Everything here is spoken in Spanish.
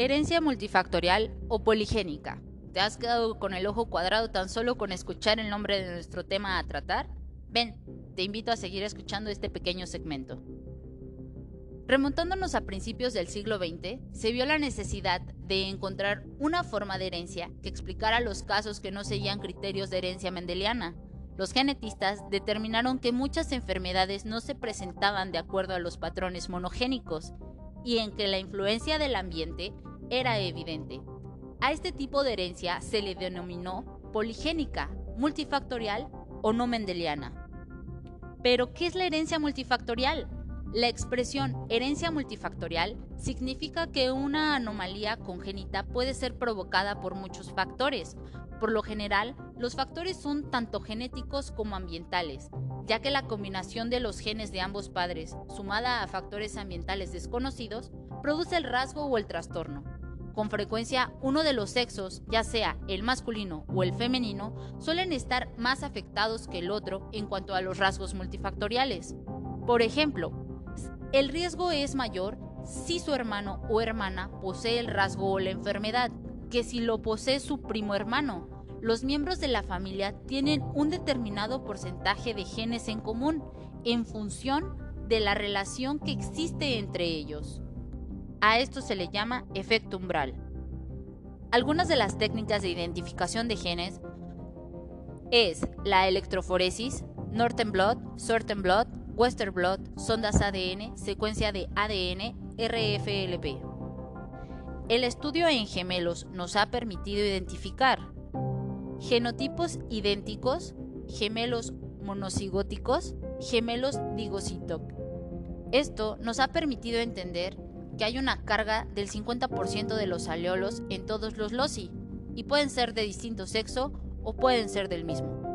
Herencia multifactorial o poligénica. ¿Te has quedado con el ojo cuadrado tan solo con escuchar el nombre de nuestro tema a tratar? Ven, te invito a seguir escuchando este pequeño segmento. Remontándonos a principios del siglo XX, se vio la necesidad de encontrar una forma de herencia que explicara los casos que no seguían criterios de herencia mendeliana. Los genetistas determinaron que muchas enfermedades no se presentaban de acuerdo a los patrones monogénicos y en que la influencia del ambiente era evidente. A este tipo de herencia se le denominó poligénica, multifactorial o no mendeliana. Pero, ¿qué es la herencia multifactorial? La expresión herencia multifactorial significa que una anomalía congénita puede ser provocada por muchos factores. Por lo general, los factores son tanto genéticos como ambientales, ya que la combinación de los genes de ambos padres, sumada a factores ambientales desconocidos, produce el rasgo o el trastorno. Con frecuencia, uno de los sexos, ya sea el masculino o el femenino, suelen estar más afectados que el otro en cuanto a los rasgos multifactoriales. Por ejemplo, el riesgo es mayor si su hermano o hermana posee el rasgo o la enfermedad que si lo posee su primo hermano. Los miembros de la familia tienen un determinado porcentaje de genes en común en función de la relación que existe entre ellos. A esto se le llama efecto umbral. Algunas de las técnicas de identificación de genes es la electroforesis, Northern Blot, Southern Blot, Western Blot, sondas ADN, secuencia de ADN, RFLP. El estudio en gemelos nos ha permitido identificar genotipos idénticos, gemelos monocigóticos, gemelos digocitos. Esto nos ha permitido entender que hay una carga del 50% de los aleolos en todos los loci y pueden ser de distinto sexo o pueden ser del mismo.